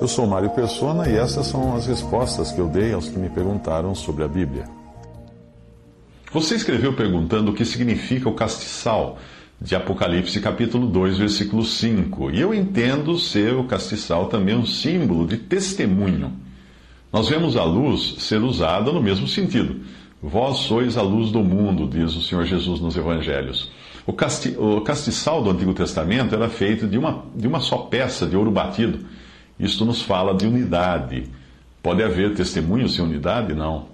Eu sou Mário Persona e essas são as respostas que eu dei aos que me perguntaram sobre a Bíblia. Você escreveu perguntando o que significa o castiçal de Apocalipse capítulo 2, versículo 5. E eu entendo ser o castiçal também um símbolo de testemunho. Nós vemos a luz ser usada no mesmo sentido. Vós sois a luz do mundo, diz o Senhor Jesus nos Evangelhos. O, casti o castiçal do Antigo Testamento era feito de uma, de uma só peça de ouro batido. Isto nos fala de unidade. Pode haver testemunho sem unidade? Não.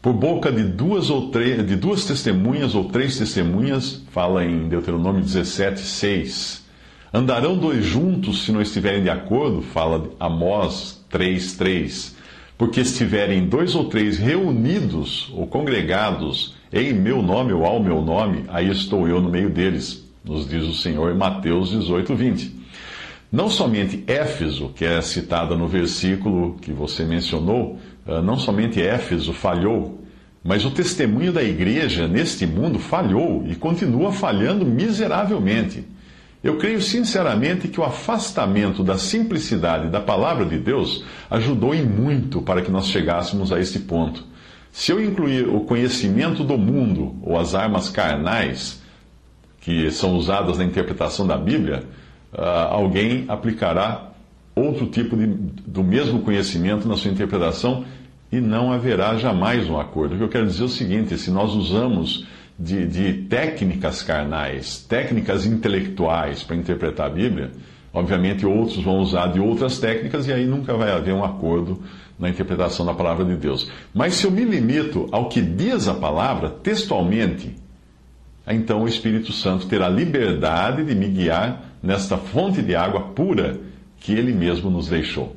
Por boca de duas ou de duas testemunhas ou três testemunhas, fala em Deuteronômio 17, 6. Andarão dois juntos se não estiverem de acordo, fala Amós 3, 3. Porque estiverem dois ou três reunidos ou congregados em meu nome ou ao meu nome, aí estou eu no meio deles, nos diz o Senhor em Mateus 18, 20. Não somente Éfeso, que é citada no versículo que você mencionou, ah, não somente Éfeso falhou, mas o testemunho da igreja neste mundo falhou e continua falhando miseravelmente. Eu creio sinceramente que o afastamento da simplicidade da palavra de Deus ajudou em muito para que nós chegássemos a este ponto. Se eu incluir o conhecimento do mundo ou as armas carnais que são usadas na interpretação da Bíblia, ah, alguém aplicará outro tipo de, do mesmo conhecimento na sua interpretação e não haverá jamais um acordo. O que eu quero dizer é o seguinte: se nós usamos de, de técnicas carnais, técnicas intelectuais para interpretar a Bíblia, obviamente outros vão usar de outras técnicas e aí nunca vai haver um acordo na interpretação da palavra de Deus. Mas se eu me limito ao que diz a palavra textualmente, então o Espírito Santo terá liberdade de me guiar nesta fonte de água pura que ele mesmo nos deixou.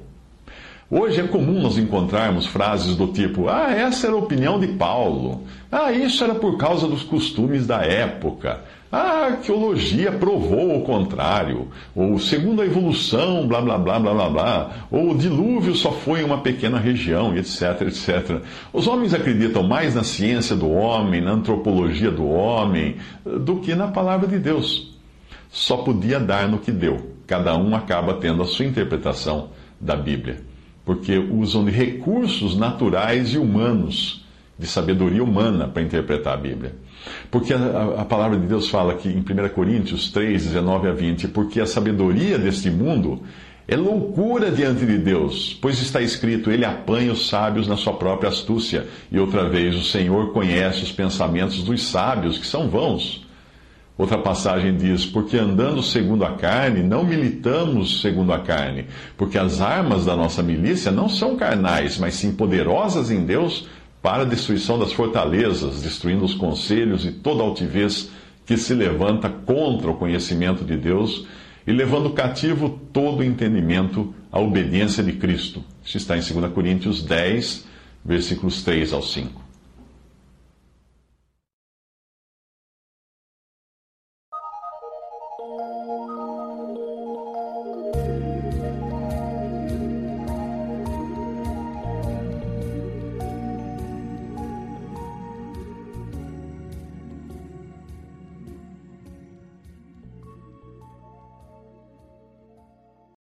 Hoje é comum nós encontrarmos frases do tipo: Ah, essa era a opinião de Paulo. Ah, isso era por causa dos costumes da época. Ah, a arqueologia provou o contrário. Ou segundo a evolução, blá blá blá blá blá blá. Ou o dilúvio só foi em uma pequena região, etc, etc. Os homens acreditam mais na ciência do homem, na antropologia do homem, do que na palavra de Deus. Só podia dar no que deu. Cada um acaba tendo a sua interpretação da Bíblia porque usam de recursos naturais e humanos, de sabedoria humana, para interpretar a Bíblia. Porque a, a, palavra de Deus fala aqui em 1 Coríntios 3, 19 a 20, porque a sabedoria deste mundo é loucura diante de Deus, pois está escrito: Ele apanha os sábios na sua própria astúcia. E outra vez, o Senhor conhece os pensamentos dos sábios, que são vãos. Outra passagem diz: Porque andando segundo a carne, não militamos segundo a carne, porque as armas da nossa milícia não são carnais, mas sim poderosas em Deus para a destruição das fortalezas, destruindo os conselhos e toda altivez que se levanta contra o conhecimento de Deus e levando cativo todo o entendimento à obediência de Cristo. Isso está em 2 Coríntios 10, versículos 3 ao 5.